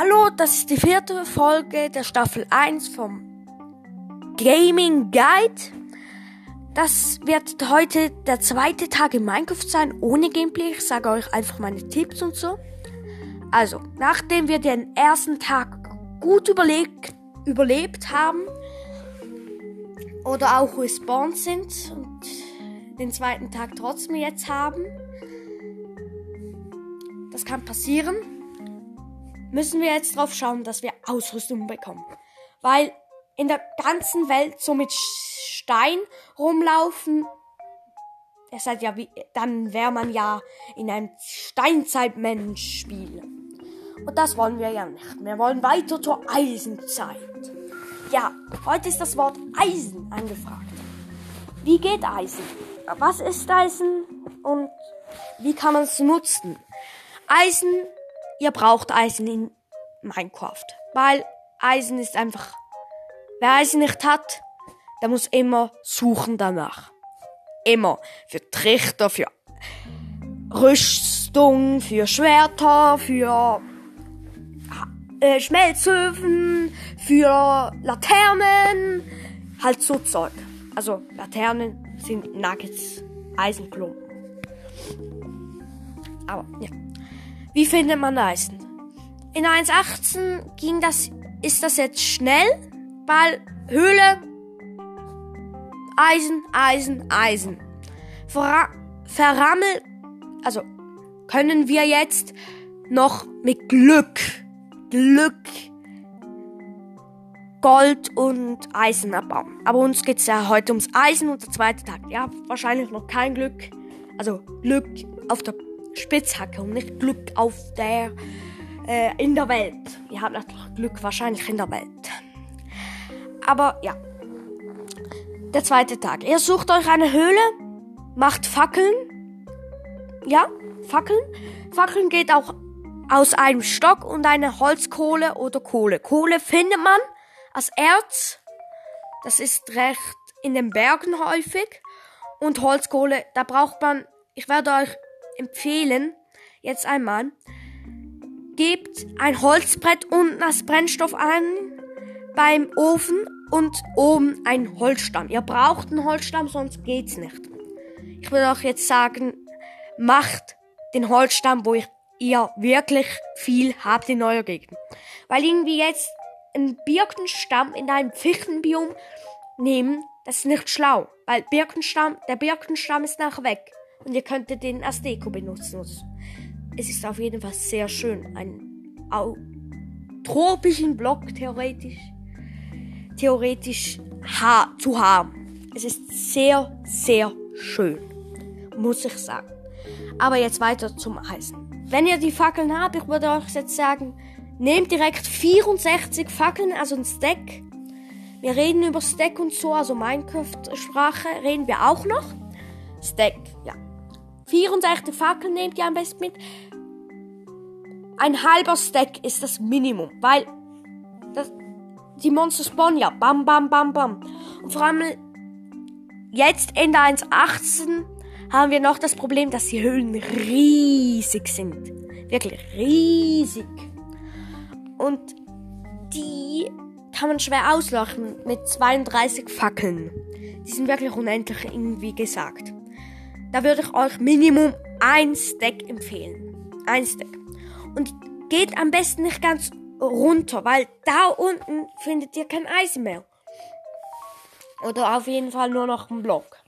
Hallo, das ist die vierte Folge der Staffel 1 vom Gaming Guide. Das wird heute der zweite Tag in Minecraft sein, ohne Gameplay. Ich sage euch einfach meine Tipps und so. Also, nachdem wir den ersten Tag gut überlegt, überlebt haben oder auch respawned sind und den zweiten Tag trotzdem jetzt haben, das kann passieren, müssen wir jetzt drauf schauen, dass wir Ausrüstung bekommen. Weil in der ganzen Welt so mit Stein rumlaufen, ihr seid ja wie, dann wäre man ja in einem Steinzeitmensch-Spiel. Und das wollen wir ja nicht. Wir wollen weiter zur Eisenzeit. Ja, heute ist das Wort Eisen angefragt. Wie geht Eisen? Was ist Eisen und wie kann man es nutzen? Eisen, ihr braucht Eisen in Minecraft, weil Eisen ist einfach, wer Eisen nicht hat, der muss immer suchen danach. Immer. Für Trichter, für Rüstung, für Schwerter, für äh, Schmelzöfen, für Laternen, halt so Zeug. Also Laternen sind Nuggets, Eisenklumpen. Aber ja. Wie findet man Eisen? In 1.18 ging das, ist das jetzt schnell, weil Höhle, Eisen, Eisen, Eisen. Verra verrammelt, also können wir jetzt noch mit Glück Glück Gold und Eisen abbauen. Aber uns geht's ja heute ums Eisen und der zweite Tag. Ja, wahrscheinlich noch kein Glück. Also Glück auf der Spitzhacke und nicht Glück auf der äh, in der Welt. Ihr habt natürlich Glück wahrscheinlich in der Welt. Aber ja. Der zweite Tag. Ihr sucht euch eine Höhle, macht Fackeln. Ja, Fackeln. Fackeln geht auch aus einem Stock und einer Holzkohle oder Kohle. Kohle findet man als Erz. Das ist recht in den Bergen häufig. Und Holzkohle, da braucht man, ich werde euch empfehlen, jetzt einmal, gebt ein Holzbrett unten als Brennstoff an beim Ofen und oben ein Holzstamm. Ihr braucht einen Holzstamm, sonst geht's nicht. Ich würde euch jetzt sagen, macht den Holzstamm, wo ihr wirklich viel habt in eurer Gegend. Weil irgendwie jetzt einen Birkenstamm in einem Fichtenbiom nehmen, das ist nicht schlau. Weil Birkenstamm, der Birkenstamm ist nachher weg. Und ihr könntet den als Deko benutzen. Es ist auf jeden Fall sehr schön. Ein au tropischen Block theoretisch. Theoretisch ha zu haben. Es ist sehr, sehr schön. Muss ich sagen. Aber jetzt weiter zum Eisen. Wenn ihr die Fackeln habt, ich würde euch jetzt sagen, nehmt direkt 64 Fackeln, also ein Stack. Wir reden über Stack und so, also Minecraft-Sprache reden wir auch noch. Stack, ja. 64 Fackeln nehmt ihr am besten mit. Ein halber Stack ist das Minimum, weil das, die Monster spawnen ja. Bam, bam, bam, bam. Und vor allem jetzt Ende 1.18 haben wir noch das Problem, dass die Höhlen riesig sind. Wirklich riesig. Und die kann man schwer auslachen mit 32 Fackeln. Die sind wirklich unendlich, irgendwie gesagt. Da würde ich euch Minimum ein Stack empfehlen. Ein Stack. Und geht am besten nicht ganz runter, weil da unten findet ihr kein Eisen mehr. Oder auf jeden Fall nur noch einen Block.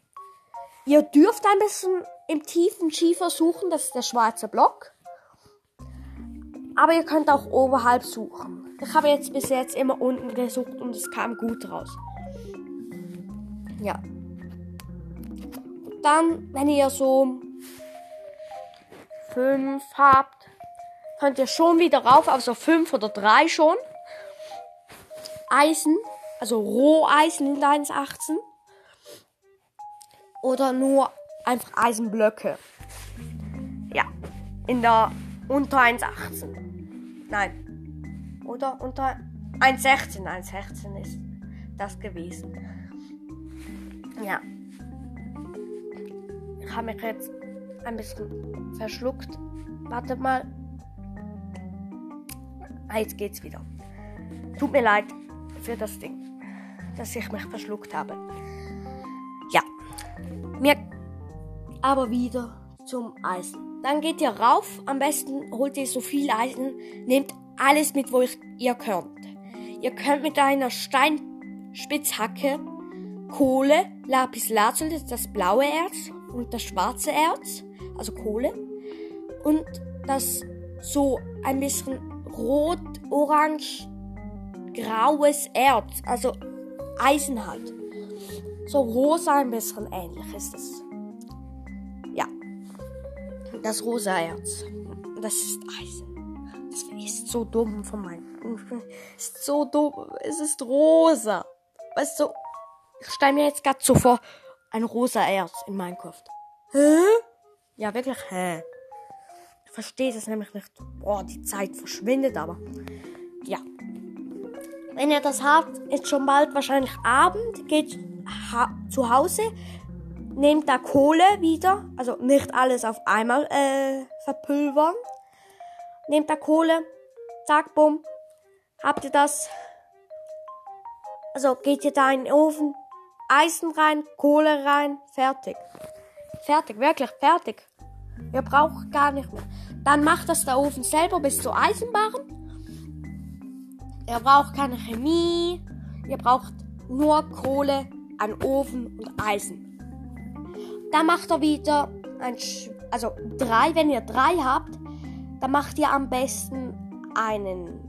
Ihr dürft ein bisschen im tiefen Schiefer suchen, das ist der schwarze Block. Aber ihr könnt auch oberhalb suchen. Ich habe jetzt bis jetzt immer unten gesucht und es kam gut raus. Ja. Dann, wenn ihr so fünf habt, könnt ihr schon wieder rauf, also fünf oder drei schon. Eisen, also Roheisen in 1,18 oder nur einfach Eisenblöcke. Ja, in der unter 1,18. Nein. Oder unter 1,16. 1,16 ist das gewesen. Ja. Habe mich jetzt ein bisschen verschluckt. Warte mal. Ah, jetzt geht's wieder. Tut mir leid für das Ding, dass ich mich verschluckt habe. Ja. Mir aber wieder zum Eisen. Dann geht ihr rauf. Am besten holt ihr so viel Eisen. Nehmt alles mit, wo ihr könnt. Ihr könnt mit einer Steinspitzhacke Kohle, Lapis Lazuli, das ist das blaue Erz und das schwarze Erz, also Kohle. Und das so ein bisschen rot, orange, graues Erz, also Eisen halt. So rosa ein bisschen ähnlich ist es. Ja. Das rosa Erz. Das ist Eisen. Das ist so dumm von meinem. Ist so dumm. Es ist rosa. Weißt du, ich stelle mir jetzt gerade so vor, ein rosa Erz in Minecraft. Hä? Ja, wirklich, hä? Ich verstehe das nämlich nicht. Boah, die Zeit verschwindet aber. Ja. Wenn ihr das habt, ist schon bald wahrscheinlich Abend, geht zu Hause, nehmt da Kohle wieder, also nicht alles auf einmal äh, verpulvern. Nehmt da Kohle, zack, bumm, habt ihr das. Also geht ihr da in den Ofen, Eisen rein, Kohle rein, fertig. Fertig, wirklich fertig. Ihr braucht gar nicht mehr. Dann macht das der Ofen selber bis zur Eisenbahn. Ihr braucht keine Chemie. Ihr braucht nur Kohle, einen Ofen und Eisen. Dann macht er wieder ein, Sch also drei, wenn ihr drei habt, dann macht ihr am besten einen,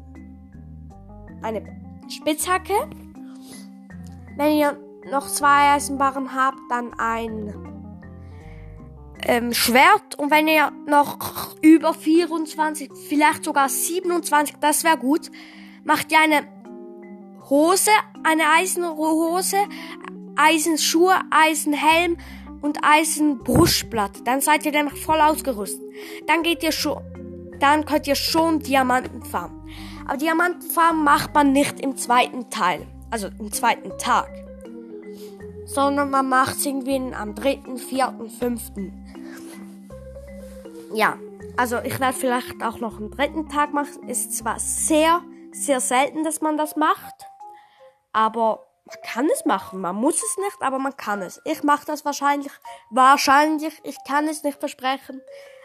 eine Spitzhacke. Wenn ihr noch zwei Eisenbarren habt, dann ein ähm, Schwert. Und wenn ihr noch über 24, vielleicht sogar 27, das wäre gut, macht ihr eine Hose, eine Eisenhose, Eisenschuhe, Eisenhelm und Eisenbrustblatt. Dann seid ihr nämlich voll ausgerüstet. Dann geht ihr schon, dann könnt ihr schon Diamanten farmen. Aber Diamanten farmen macht man nicht im zweiten Teil, also im zweiten Tag sondern man macht es irgendwie am dritten, vierten, fünften. Ja, also ich werde vielleicht auch noch einen dritten Tag machen. Ist zwar sehr, sehr selten, dass man das macht, aber man kann es machen. Man muss es nicht, aber man kann es. Ich mache das wahrscheinlich, wahrscheinlich, ich kann es nicht versprechen.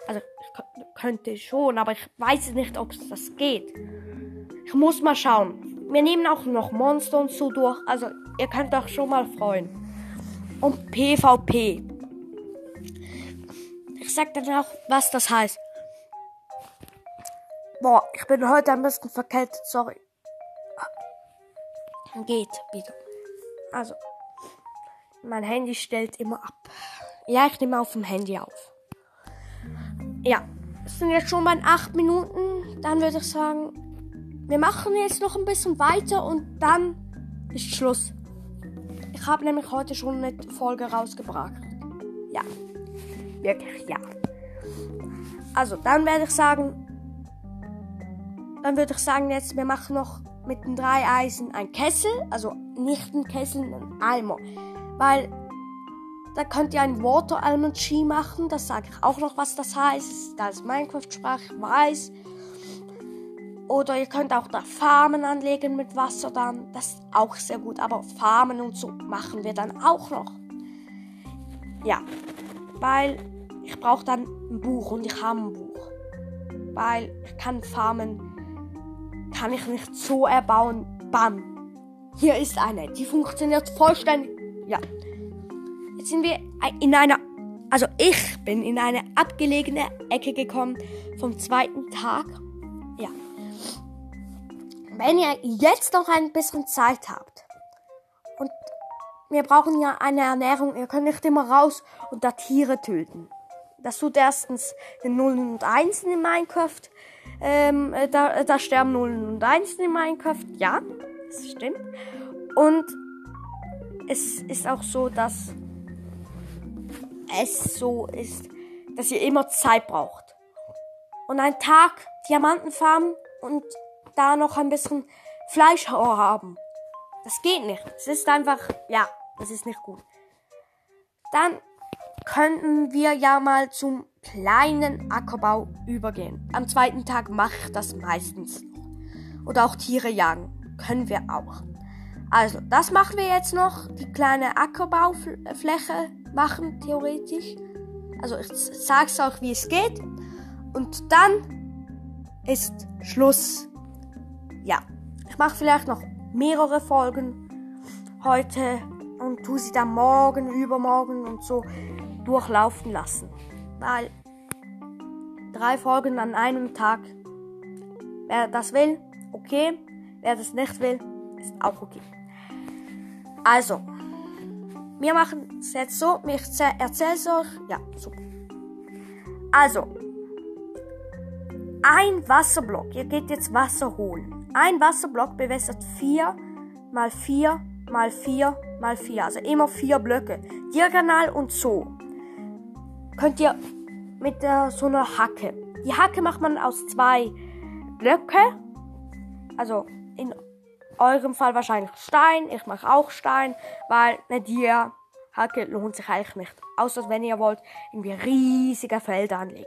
Also ich könnte schon, aber ich weiß nicht, ob es das geht. Ich muss mal schauen. Wir nehmen auch noch Monster und so durch. Also ihr könnt euch schon mal freuen und PvP. Ich sag dann auch, was das heißt. Boah, ich bin heute ein bisschen verkältet, sorry. Geht wieder. Also, mein Handy stellt immer ab. Ja, ich nehme auf dem Handy auf. Ja, es sind jetzt schon mal acht Minuten. Dann würde ich sagen, wir machen jetzt noch ein bisschen weiter und dann ist Schluss. Ich habe nämlich heute schon eine Folge rausgebracht. Ja. Wirklich, ja. Also, dann werde ich sagen, dann würde ich sagen, jetzt, wir machen noch mit den drei Eisen ein Kessel. Also nicht ein Kessel, ein Eimer. Weil da könnt ihr ein Water Almond Ski machen. Das sage ich auch noch, was das heißt. Da ist Minecraft-Sprache, weiß. Oder ihr könnt auch da Farmen anlegen mit Wasser dann. Das ist auch sehr gut. Aber Farmen und so machen wir dann auch noch. Ja. Weil ich brauche dann ein Buch und ich habe ein Buch. Weil ich kann Farmen, kann ich nicht so erbauen. Bam. Hier ist eine. Die funktioniert vollständig. Ja. Jetzt sind wir in einer, also ich bin in eine abgelegene Ecke gekommen vom zweiten Tag. Ja wenn ihr jetzt noch ein bisschen Zeit habt und wir brauchen ja eine Ernährung, ihr könnt nicht immer raus und da Tiere töten. Das tut erstens den Nullen und Einsen in Minecraft. Ähm, da, da sterben Nullen und Einsen in Minecraft. Ja, das stimmt. Und es ist auch so, dass es so ist, dass ihr immer Zeit braucht. Und ein Tag Diamanten farmen und da noch ein bisschen Fleisch haben. Das geht nicht. Es ist einfach, ja, das ist nicht gut. Dann könnten wir ja mal zum kleinen Ackerbau übergehen. Am zweiten Tag mache ich das meistens. Oder auch Tiere jagen. Können wir auch. Also, das machen wir jetzt noch. Die kleine Ackerbaufläche machen, theoretisch. Also, ich sag's euch, wie es geht. Und dann ist Schluss. Ja, ich mache vielleicht noch mehrere Folgen heute und tu sie dann morgen, übermorgen und so durchlaufen lassen. Weil drei Folgen an einem Tag, wer das will, okay. Wer das nicht will, ist auch okay. Also, wir machen es jetzt so, ich erzähle es euch. Ja, super. Also, ein Wasserblock, ihr geht jetzt Wasser holen. Ein Wasserblock bewässert 4 mal 4 mal 4 mal 4, also immer vier Blöcke. Diagonal und so. Könnt ihr mit der, so einer Hacke. Die Hacke macht man aus zwei Blöcke. Also in eurem Fall wahrscheinlich Stein. Ich mache auch Stein, weil eine Dia-Hacke lohnt sich eigentlich nicht. Außer wenn ihr wollt, irgendwie riesige Felder anlegen.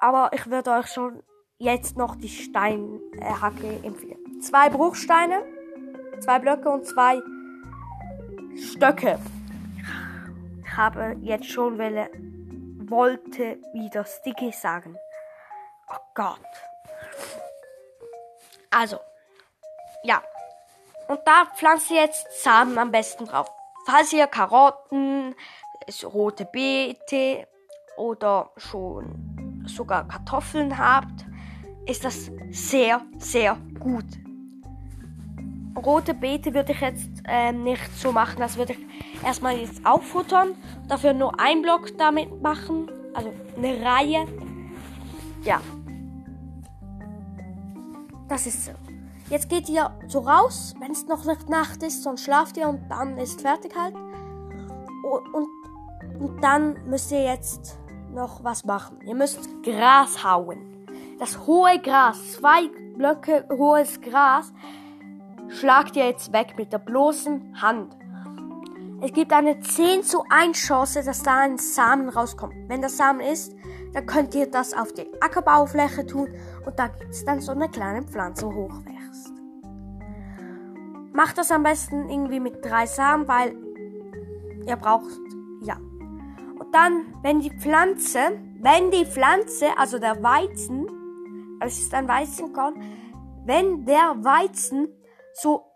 Aber ich würde euch schon jetzt noch die Steinhacke empfehlen. Zwei Bruchsteine, zwei Blöcke und zwei Stöcke. Ich habe jetzt schon welle, wollte wieder Sticky sagen. Oh Gott. Also, ja. Und da pflanzt ihr jetzt Samen am besten drauf. Falls ihr Karotten, rote Beete oder schon sogar Kartoffeln habt, ist das sehr, sehr gut. Rote Beete würde ich jetzt äh, nicht so machen. Das würde ich erstmal jetzt auffuttern. Dafür nur ein Block damit machen. Also eine Reihe. Ja. Das ist so. Jetzt geht ihr so raus, wenn es noch nicht Nacht ist, sonst schlaft ihr und dann ist fertig halt. Und, und, und dann müsst ihr jetzt noch was machen. Ihr müsst Gras hauen. Das hohe Gras, zwei Blöcke hohes Gras, schlagt ihr jetzt weg mit der bloßen Hand. Es gibt eine 10 zu 1 Chance, dass da ein Samen rauskommt. Wenn der Samen ist, dann könnt ihr das auf die Ackerbaufläche tun und da gibt es dann so eine kleine Pflanze hochwächst. Macht das am besten irgendwie mit drei Samen, weil ihr braucht, ja. Und dann, wenn die Pflanze, wenn die Pflanze, also der Weizen, es ist ein Weizenkorn, wenn der Weizen so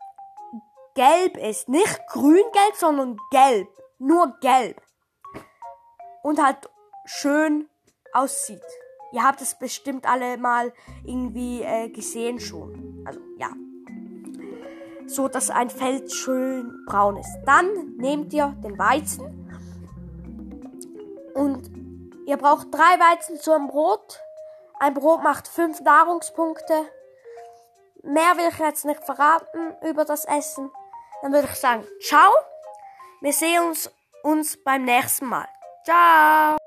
gelb ist. Nicht grün-gelb, sondern gelb. Nur gelb. Und halt schön aussieht. Ihr habt es bestimmt alle mal irgendwie äh, gesehen schon. Also ja. So dass ein Feld schön braun ist. Dann nehmt ihr den Weizen. Und ihr braucht drei Weizen zu einem Brot. Ein Brot macht fünf Nahrungspunkte. Mehr will ich jetzt nicht verraten über das Essen. Dann würde ich sagen, ciao. Wir sehen uns, uns beim nächsten Mal. Ciao.